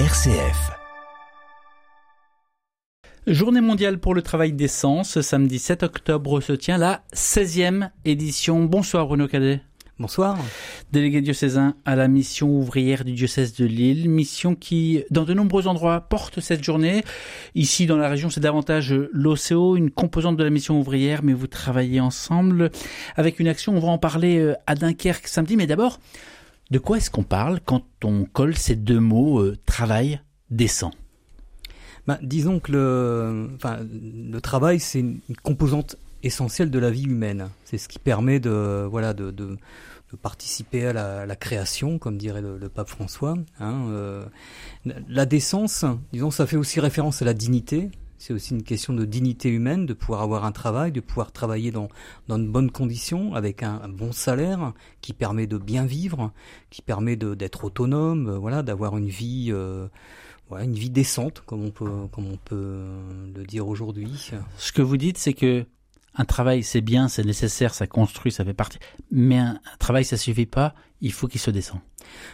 RCF. Journée mondiale pour le travail décent, ce samedi 7 octobre se tient la 16e édition. Bonsoir Bruno Cadet. Bonsoir. Délégué diocésain à la mission ouvrière du diocèse de Lille, mission qui, dans de nombreux endroits, porte cette journée. Ici, dans la région, c'est davantage l'OCO, une composante de la mission ouvrière, mais vous travaillez ensemble avec une action, on va en parler euh, à Dunkerque samedi, mais d'abord, de quoi est-ce qu'on parle quand on colle ces deux mots, euh, travail décent bah, Disons que le, enfin, le travail, c'est une composante essentiel de la vie humaine. C'est ce qui permet de, voilà, de, participer à la, création, comme dirait le, le pape François. Hein, euh, la décence, disons, ça fait aussi référence à la dignité. C'est aussi une question de dignité humaine, de pouvoir avoir un travail, de pouvoir travailler dans, dans de bonnes conditions, avec un, bon salaire qui permet de bien vivre, qui permet d'être autonome, euh, voilà, d'avoir une vie. Euh, voilà, une vie décente, comme on peut, comme on peut le dire aujourd'hui. Ce que vous dites, c'est que un travail, c'est bien, c'est nécessaire, ça construit, ça fait partie. Mais un, travail, ça suffit pas. Il faut qu'il se descende.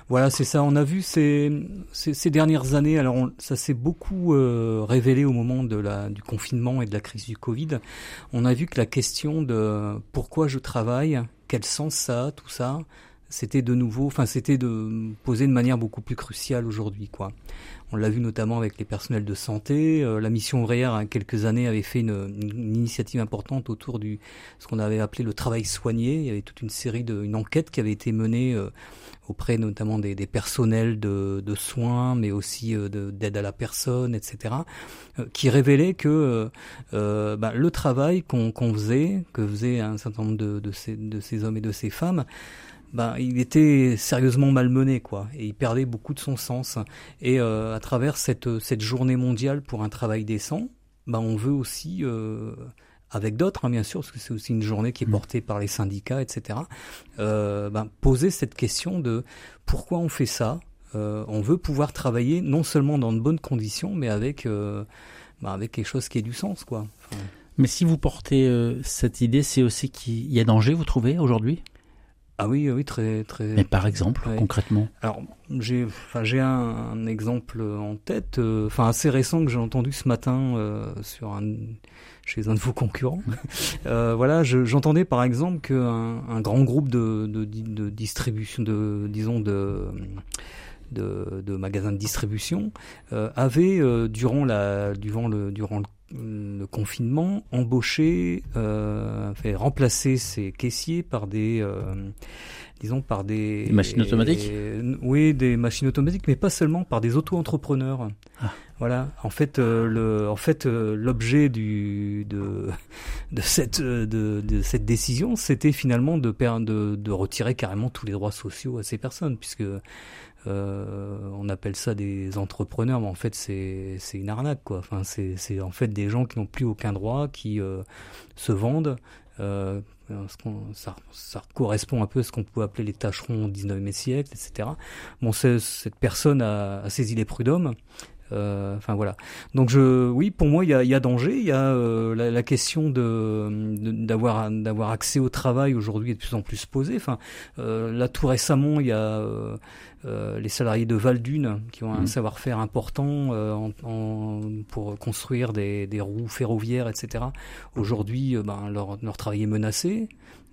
Voilà, c'est ça. On a vu ces, ces, dernières années. Alors, ça s'est beaucoup euh, révélé au moment de la, du confinement et de la crise du Covid. On a vu que la question de pourquoi je travaille, quel sens ça a, tout ça, c'était de nouveau, enfin c'était de poser de manière beaucoup plus cruciale aujourd'hui, quoi. On l'a vu notamment avec les personnels de santé. Euh, la mission ouvrière, il y a quelques années, avait fait une, initiative importante autour du ce qu'on avait appelé le travail soigné. Il y avait toute une série de, une enquête qui avait été menée euh, auprès notamment des, des personnels de, de, soins, mais aussi euh, d'aide à la personne, etc., qui révélait que bah, le travail qu'on qu faisait, que faisaient un certain nombre de, de, ces, de ces hommes et de ces femmes, ben, il était sérieusement malmené, quoi, et il perdait beaucoup de son sens. Et euh, à travers cette, cette journée mondiale pour un travail décent, ben, on veut aussi, euh, avec d'autres, hein, bien sûr, parce que c'est aussi une journée qui est portée par les syndicats, etc., euh, ben, poser cette question de pourquoi on fait ça. Euh, on veut pouvoir travailler non seulement dans de bonnes conditions, mais avec, euh, ben, avec quelque chose qui ait du sens, quoi. Enfin, mais si vous portez euh, cette idée, c'est aussi qu'il y a danger, vous trouvez, aujourd'hui? Ah oui, oui, très, très. Mais par exemple, ouais. concrètement. Alors, j'ai, enfin, j'ai un, un, exemple en tête, euh, enfin assez récent que j'ai entendu ce matin euh, sur un, chez un de vos concurrents. euh, voilà, je, j'entendais par exemple qu'un un grand groupe de, de, de distribution, de, disons de de, de magasins de distribution euh, avait euh, durant la durant le durant le le confinement, embauché, euh, fait remplacer ses caissiers par des, euh, disons par des, des machines automatiques. Et, oui, des machines automatiques, mais pas seulement par des auto-entrepreneurs. Ah. Voilà. En fait, euh, le, en fait, l'objet du de de cette de, de cette décision, c'était finalement de, de de retirer carrément tous les droits sociaux à ces personnes, puisque euh, on appelle ça des entrepreneurs, mais en fait c'est une arnaque quoi. Enfin c'est c'est en fait des gens qui n'ont plus aucun droit, qui euh, se vendent. Euh, ça, ça, correspond un peu à ce qu'on peut appeler les tâcherons au 19e siècle, etc. Bon, cette personne a, a saisi les prud'hommes. Euh, enfin voilà. Donc je, oui, pour moi, il y a, y a, danger. Il y a euh, la, la, question de d'avoir d'avoir accès au travail aujourd'hui est de plus en plus posée. Enfin, euh, là tout récemment, il y a euh, les salariés de Valdune qui ont un mmh. savoir-faire important en, en, pour construire des, des, roues ferroviaires, etc. Aujourd'hui, ben, leur, leur travail est menacé.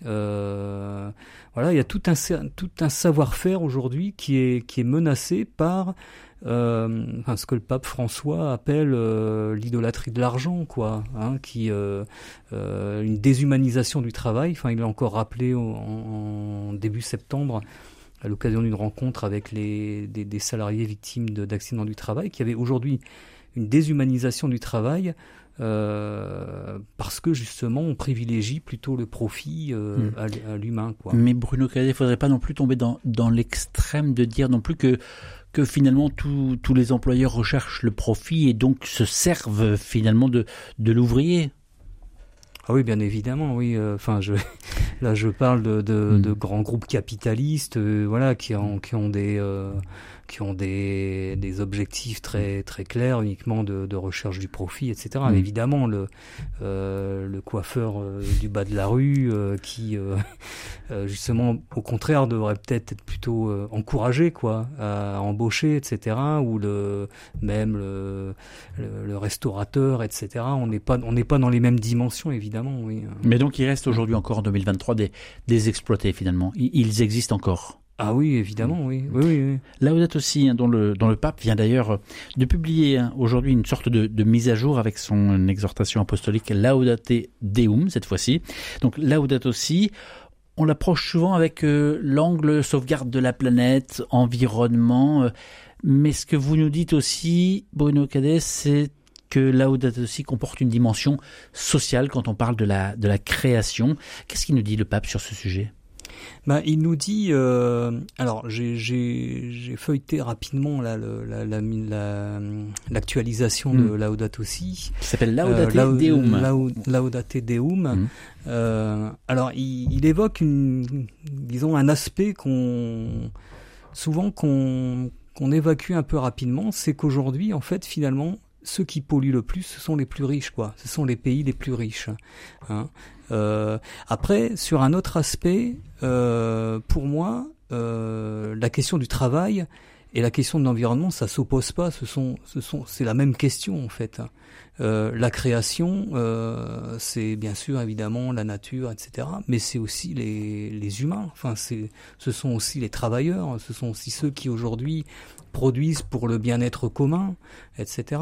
Euh, voilà, il y a tout un savoir-faire aujourd'hui qui est menacé par euh, ce que le pape François appelle euh, l'idolâtrie de l'argent, quoi, hein, qui une déshumanisation du travail. Enfin, il l'a encore rappelé en, début septembre à l'occasion d'une rencontre avec des, des salariés victimes d'accidents du travail, qui avait aujourd'hui une déshumanisation du travail euh, parce que justement on privilégie plutôt le profit euh, mmh. à, l'humain. Mais Bruno Cadet, il faudrait pas non plus tomber dans, dans l'extrême de dire non plus que que finalement tous tous les employeurs recherchent le profit et donc se servent finalement de, de l'ouvrier. Ah oui, bien évidemment, oui. Enfin, je là, je parle de, de, de grands groupes capitalistes, voilà, qui ont qui ont des qui ont des, des objectifs très très clairs, uniquement de, de recherche du profit, etc. Mm. Évidemment, le euh, le coiffeur euh, du bas de la rue, euh, qui justement, au contraire, devrait peut-être être plutôt encouragé, quoi, à embaucher, etc. Ou le même le, le, restaurateur, etc. On n'est pas on n'est pas dans les mêmes dimensions, évidemment, oui. Mais donc, il reste aujourd'hui encore en 2023 des des exploités finalement. Ils existent encore. Ah oui, évidemment, oui. oui, oui, Laudato aussi, hein, dont, le, dont le pape vient d'ailleurs euh, de publier hein, aujourd'hui une sorte de, de, mise à jour avec son exhortation apostolique Laudate Deum, cette fois-ci. Donc Laudato aussi, on l'approche souvent avec euh, l'angle sauvegarde de la planète, environnement, euh, mais ce que vous nous dites aussi, Bruno Cadet, c'est que Laudato aussi comporte une dimension sociale quand on parle de la, de la création. Qu'est-ce qu'il nous dit le pape sur ce sujet? Bah, il nous dit, euh, alors j'ai feuilleté rapidement là l'actualisation la, la, de hmm. Laudato Si, qui s'appelle Laudate euh, Deum. Laudate Deum. Hmm. Euh, alors il, il, évoque une, disons un aspect qu'on souvent qu'on qu'on évacue un peu rapidement, c'est qu'aujourd'hui en fait finalement ceux qui polluent le plus, ce sont les plus riches, quoi. Ce sont les pays les plus riches. Hein. Euh, après, sur un autre aspect, euh, pour moi, euh, la question du travail et la question de l'environnement, ça s'oppose pas. Ce sont, ce sont, c'est la même question en fait. Euh, la création, euh, c'est bien sûr évidemment la nature, etc. Mais c'est aussi les, les humains. Enfin, c'est, ce sont aussi les travailleurs. Ce sont aussi ceux qui aujourd'hui produisent pour le bien-être commun, etc.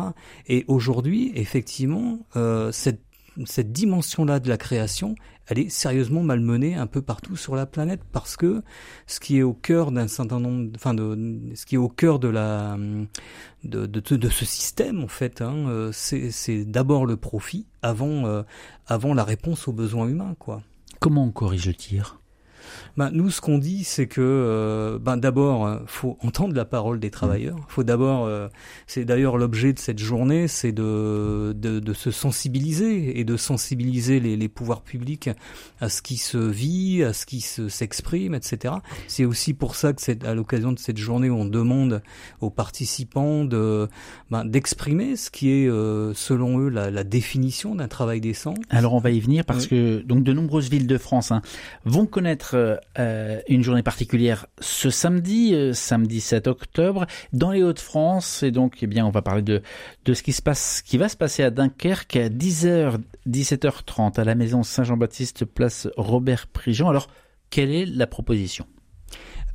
Et aujourd'hui, effectivement, euh, cette cette dimension-là de la création, elle est sérieusement malmenée un peu partout sur la planète parce que ce qui est au cœur d'un certain nombre, enfin de, ce qui est au cœur de la de, de, de ce système en fait, hein, euh, c'est d'abord le profit avant euh, avant la réponse aux besoins humains quoi. Comment on corrige le tir? Ben, nous, ce qu'on dit, c'est que euh, ben, d'abord, euh, faut entendre la parole des travailleurs. Faut d'abord, euh, c'est d'ailleurs l'objet de cette journée, c'est de, de, de, se sensibiliser et de sensibiliser les, les, pouvoirs publics à ce qui se vit, à ce qui se, s'exprime, etc. C'est aussi pour ça que c'est à l'occasion de cette journée où on demande aux participants de ben, d'exprimer ce qui est, selon eux, la, la définition d'un travail décent. Alors on va y venir parce que donc de nombreuses villes de France hein, vont connaître euh, une journée particulière ce samedi, euh, samedi 7 octobre, dans les Hauts-de-France. Et donc, eh bien, on va parler de, de ce qui se passe, qui va se passer à Dunkerque à 10h, 17h30 à la maison Saint-Jean-Baptiste, place Robert Prigent. Alors, quelle est la proposition?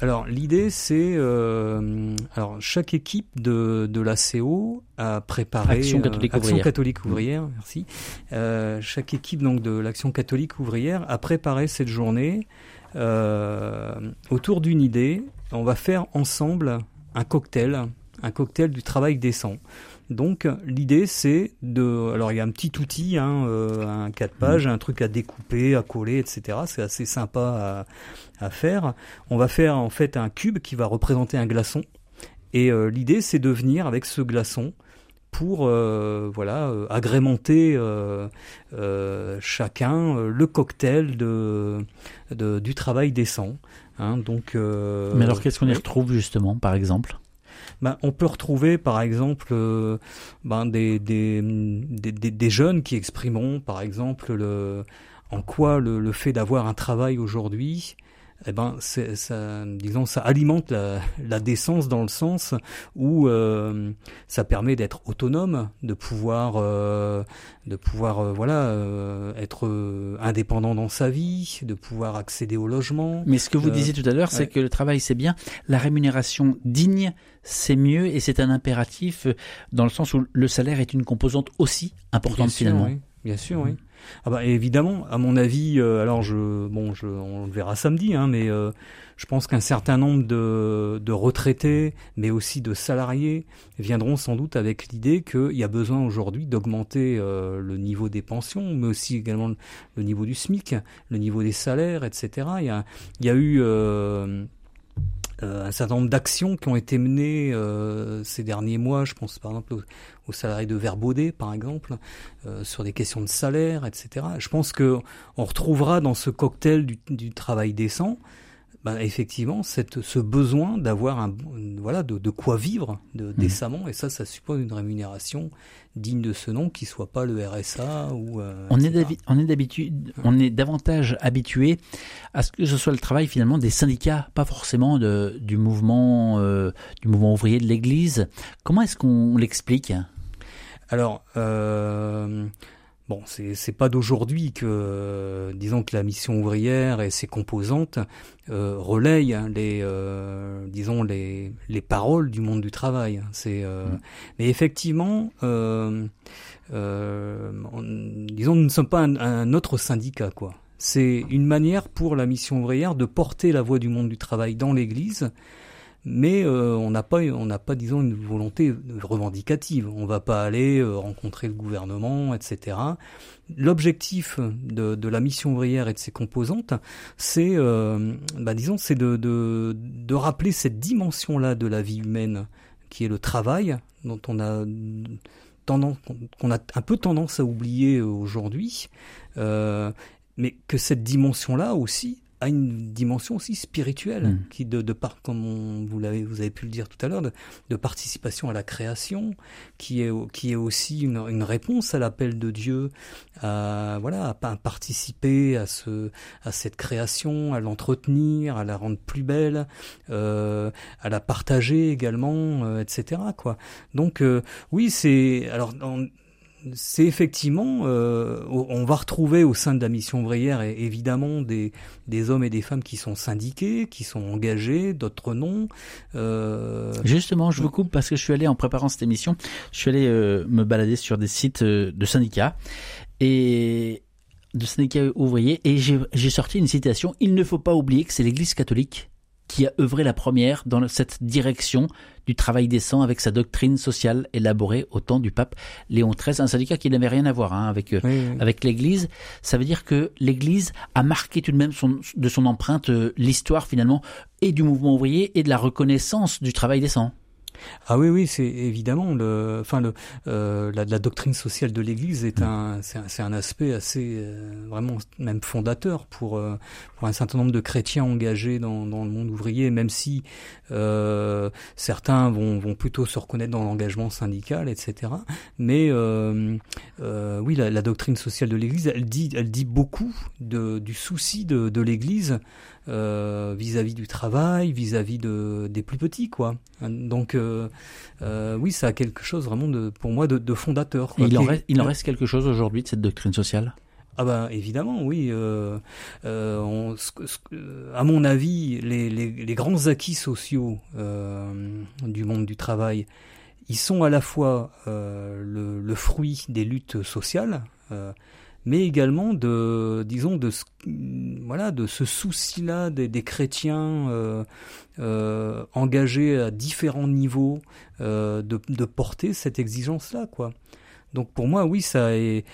Alors l'idée c'est euh, alors chaque équipe de de l'ACO a préparé Action catholique Action catholique ouvrière merci euh, chaque équipe donc de l'Action catholique ouvrière a préparé cette journée euh, autour d'une idée. On va faire ensemble un cocktail, un cocktail du travail décent. Donc l'idée c'est de, alors il y a un petit outil, hein, euh, un 4 pages, un truc à découper, à coller, etc. C'est assez sympa à, à, faire. On va faire en fait un cube qui va représenter un glaçon. Et euh, l'idée c'est de venir avec ce glaçon pour euh, voilà euh, agrémenter euh, chacun le cocktail de, de, du travail décent. Hein, donc, Mais alors qu'est-ce qu'on y retrouve justement, par exemple? Ben, on peut retrouver par exemple ben, des, des, des, des, jeunes qui exprimeront par exemple le, en quoi le, le fait d'avoir un travail aujourd'hui eh ben, ça, disons, ça alimente la, la, décence dans le sens où euh, ça permet d'être autonome, de pouvoir, euh, de pouvoir, euh, voilà, euh, être indépendant dans sa vie, de pouvoir accéder au logement. Mais ce que vous disiez tout à l'heure, c'est que le travail c'est bien, la rémunération digne c'est mieux et c'est un impératif dans le sens où le salaire est une composante aussi importante finalement. Bien sûr, oui. Ah bah évidemment, à mon avis, euh, alors je, bon, je, on le verra samedi, hein, mais euh, je pense qu'un certain nombre de, de, retraités, mais aussi de salariés, viendront sans doute avec l'idée qu'il y a besoin aujourd'hui d'augmenter euh, le niveau des pensions, mais aussi également le, niveau du SMIC, le niveau des salaires, etc. Il y a, il y a eu euh, un certain nombre d'actions qui ont été menées euh, ces derniers mois. Je pense par exemple aux, salariés de Verbaudet, par exemple, euh, sur des questions de salaire, etc. Je pense que on retrouvera dans ce cocktail du travail décent bah, effectivement cette, ce besoin d'avoir un voilà de, de, quoi vivre de, décemment et ça ça suppose une rémunération digne de ce nom qui soit pas le RSA ou euh, on, est on est d'habitude on est davantage habitué à ce que ce soit le travail finalement des syndicats pas forcément de, du mouvement euh, du mouvement ouvrier de l'Église. Comment est-ce qu'on l'explique? Alors euh, Bon, c'est pas d'aujourd'hui que, disons que la mission ouvrière et ses composantes euh, relayent hein, les, euh, disons les, les paroles du monde du travail. C'est, euh, mm. mais effectivement, euh, euh, disons, nous ne sommes pas un, un autre syndicat, quoi. C'est une manière pour la mission ouvrière de porter la voix du monde du travail dans l'Église mais euh, on n'a pas, on n'a pas, disons, une volonté revendicative. On va pas aller euh, rencontrer le gouvernement, etc. L'objectif de, de, la mission ouvrière et de ses composantes, c'est, euh, bah, disons, c'est de, de, de, rappeler cette dimension-là de la vie humaine, qui est le travail, dont on a tendance, qu'on a un peu tendance à oublier aujourd'hui, mais que cette dimension-là aussi, a une dimension aussi spirituelle hmm. qui de, de part comme vous l'avez vous avez pu le dire tout à l'heure de, de, participation à la création qui est qui est aussi une, une réponse à l'appel de Dieu à voilà à, participer à ce à cette création à l'entretenir à la rendre plus belle euh, à la partager également euh, etc quoi donc euh, oui c'est alors c'est effectivement, euh, on va retrouver au sein de la mission ouvrière évidemment des, des hommes et des femmes qui sont syndiqués, qui sont engagés, d'autres non. Euh... Justement, je vous coupe parce que je suis allé en préparant cette émission, je suis allé euh, me balader sur des sites de syndicats et de syndicats ouvriers et j'ai sorti une citation. Il ne faut pas oublier que c'est l'Église catholique qui a œuvré la première dans cette direction du travail décent avec sa doctrine sociale élaborée au temps du pape Léon XIII, un syndicat qui n'avait rien à voir hein, avec euh, avec l'Église. Ça veut dire que l'Église a marqué tout de même son, de son empreinte euh, l'histoire finalement et du mouvement ouvrier et de la reconnaissance du travail décent. Ah oui, oui, c'est évidemment le, enfin le, euh, la, la, doctrine sociale de l'Église est mm. un, c'est un, un, aspect assez euh, vraiment même fondateur pour euh, pour un certain nombre de chrétiens engagés dans, dans le monde ouvrier, même si euh, certains vont, vont plutôt se reconnaître dans l'engagement syndical, etc. Mais euh, oui, la, la, doctrine sociale de l'Église, elle dit, elle dit beaucoup de, du souci de, de l'Église euh, vis-à-vis du travail, vis-à-vis de des plus petits, quoi. Donc euh, euh, oui, ça a quelque chose vraiment de, pour moi, de, de fondateur. il, en reste, il en reste quelque chose aujourd'hui de cette doctrine sociale? Ah ben évidemment, oui. Euh, on, à mon avis, les, les, les grands acquis sociaux du monde du travail, ils sont à la fois le, le, fruit des luttes sociales, mais également de, disons, de ce, voilà, de ce souci-là des, chrétiens euh, euh, engagés à différents niveaux euh, de, de, porter cette exigence-là, quoi. Donc pour moi, oui, ça est.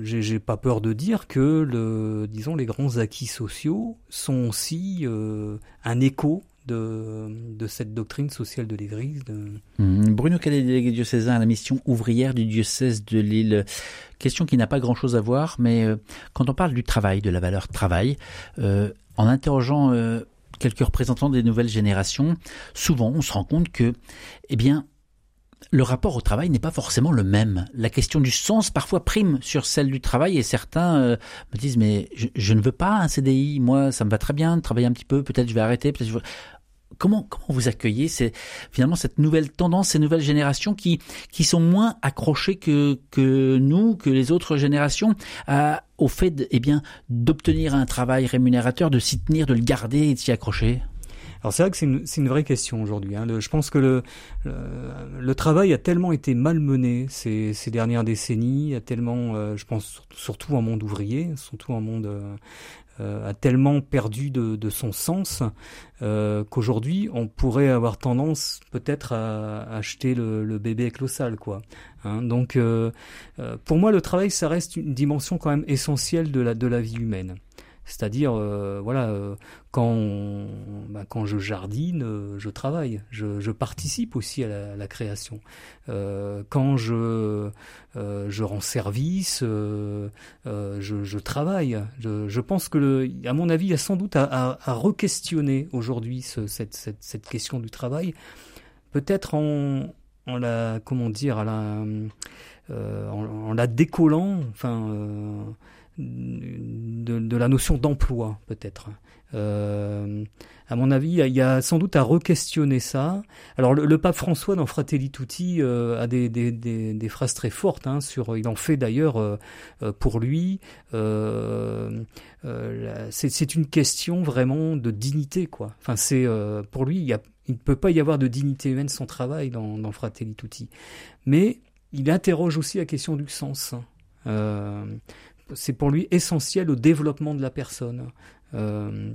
J'ai pas peur de dire que le, disons, les grands acquis sociaux sont aussi un écho de, cette doctrine sociale de l'Église. De... Mmh. Bruno Cadet, délégué diocésain à la mission ouvrière du diocèse de Lille. Question qui n'a pas grand-chose à voir, mais euh, quand on parle du travail, de la valeur travail, euh, en interrogeant euh, quelques représentants des nouvelles générations, souvent on se rend compte que, eh bien, le rapport au travail n'est pas forcément le même. La question du sens parfois prime sur celle du travail et certains me disent mais je, je, ne veux pas un CDI, moi ça me va très bien de travailler un petit peu, peut-être je vais arrêter, peut-être je comment comment vous accueillez c'est finalement cette nouvelle tendance, ces nouvelles générations qui qui sont moins accrochées que que nous, que les autres générations à, au fait eh bien d'obtenir un travail rémunérateur, de s'y tenir, de le garder et de s'y accrocher? Alors c'est vrai que c'est une, une, vraie question aujourd'hui. Hein. je pense que le, le, le, travail a tellement été malmené ces, ces dernières décennies, a tellement, euh, je pense surtout en monde ouvrier, surtout en monde euh, euh, a tellement perdu de, son sens euh, qu'aujourd'hui on pourrait avoir tendance peut-être à, acheter le, bébé avec quoi. Hein, donc euh, euh, pour moi le travail ça reste une dimension quand même essentielle de la de la vie humaine. C'est-à-dire, voilà, quand, bah, quand je jardine, je travaille, je, participe aussi à la, création. quand je, rends service, je, travaille. Je, pense que, à mon avis, il y a sans doute à, à, re-questionner aujourd'hui cette, question du travail peut-être en, la comment dire euh, en, la décollant enfin euh, de, la notion d'emploi peut-être euh, à mon avis il y, a, sans doute à re-questionner ça alors le, pape François dans Fratelli Tutti a des, des, des, phrases très fortes hein, sur il en fait d'ailleurs pour lui c'est une question vraiment de dignité quoi enfin c'est pour lui il y a il ne peut pas y avoir de dignité humaine sans travail dans Fratelli Tutti. Mais il interroge aussi la question du sens. C'est pour lui essentiel au développement de la personne. Euh,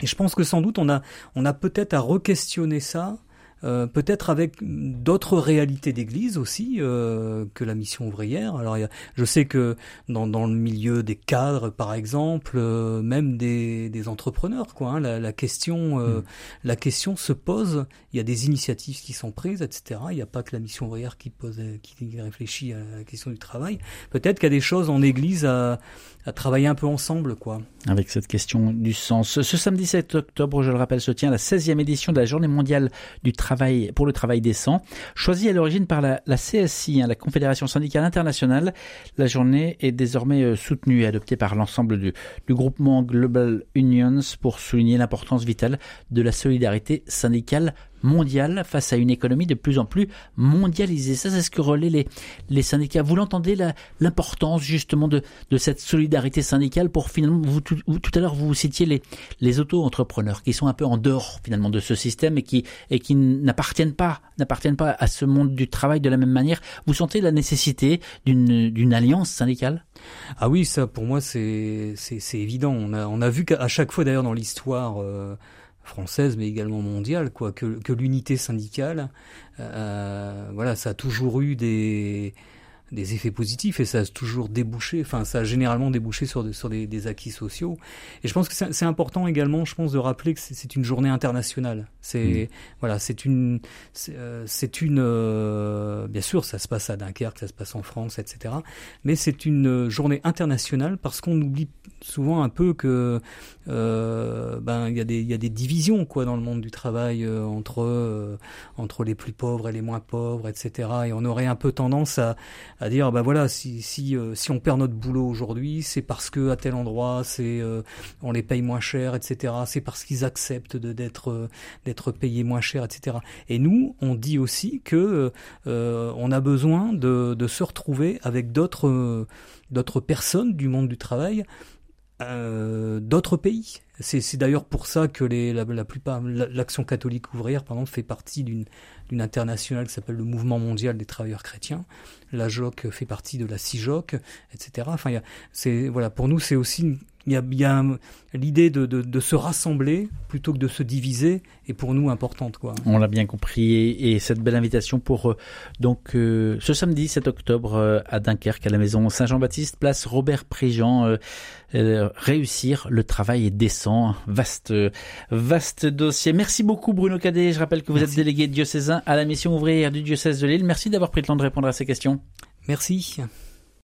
et je pense que sans doute on a, on a peut-être à re-questionner ça euh, peut-être avec d'autres réalités d'église aussi euh, que la mission ouvrière. Alors, je sais que dans, dans, le milieu des cadres, par exemple, euh, même des, des, entrepreneurs, quoi, hein, la, la, question, mm. la question se pose. Il y a des initiatives qui sont prises, etc. Il n'y a pas que la mission ouvrière qui pose, qui réfléchit à la question du travail. Peut-être qu'il y a des choses en église à, à travailler un peu ensemble, quoi. Avec cette question du sens. Ce samedi 7 octobre, je le rappelle, se tient la 16e édition de la Journée mondiale du travail pour le travail décent, choisie à l'origine par la, CSI, hein, la Confédération syndicale internationale. La journée est désormais euh, soutenue et adoptée par l'ensemble du, du groupement Global Unions pour souligner l'importance vitale de la solidarité syndicale mondiale face à une économie de plus en plus mondialisée. Ça, c'est ce que relaient les, les syndicats. Vous l'entendez, l'importance justement de, de cette solidarité syndicale pour finalement, vous, tout, tout à l'heure, vous citiez les, les auto-entrepreneurs qui sont un peu en dehors finalement de ce système et qui, et qui n'appartiennent pas, n'appartiennent pas à ce monde du travail de la même manière. Vous sentez la nécessité d'une, alliance syndicale? Ah oui, ça pour moi c'est évident. On a on a vu qu'à chaque fois d'ailleurs dans l'histoire euh, française mais également mondiale quoi que, l'unité syndicale euh, voilà ça a toujours eu des des effets positifs et ça a toujours débouché, enfin ça a généralement débouché sur, sur des, des, acquis sociaux. Et je pense que c'est important également, je pense, de rappeler que c'est une journée internationale. C'est mmh. voilà, c'est une, c'est euh, une, euh, bien sûr, ça se passe à Dunkerque, ça se passe en France, etc. Mais c'est une journée internationale parce qu'on oublie souvent un peu que euh, ben il y a des il y a des divisions quoi dans le monde du travail euh, entre entre les plus pauvres et les moins pauvres, etc. Et on aurait un peu tendance à à dire bah voilà si si euh, si on perd notre boulot aujourd'hui c'est parce que à tel endroit c'est euh, on les paye moins cher etc c'est parce qu'ils acceptent de d'être euh, d'être payés moins cher etc et nous on dit aussi que on a besoin de de se retrouver avec d'autres d'autres personnes du monde du travail d'autres pays. C'est d'ailleurs pour ça que les, la, la plupart, l'action catholique ouvrière, par exemple, fait partie d'une internationale qui s'appelle le Mouvement mondial des travailleurs chrétiens. La JOC fait partie de la CIJOC, etc. Enfin, c'est voilà, pour nous, c'est aussi il y a, bien l'idée de, de, de, se rassembler plutôt que de se diviser est pour nous importante. Quoi. On l'a bien compris. Et, cette belle invitation pour euh, donc euh, ce samedi 7 octobre euh, à Dunkerque, à la maison Saint-Jean-Baptiste, place Robert Préjean. réussir le travail est décent. Vaste, vaste dossier. Merci beaucoup Bruno Cadet. Je rappelle que vous êtes délégué diocésain à la mission ouvrière du diocèse de Lille. Merci d'avoir pris le temps de répondre à ces questions. Merci.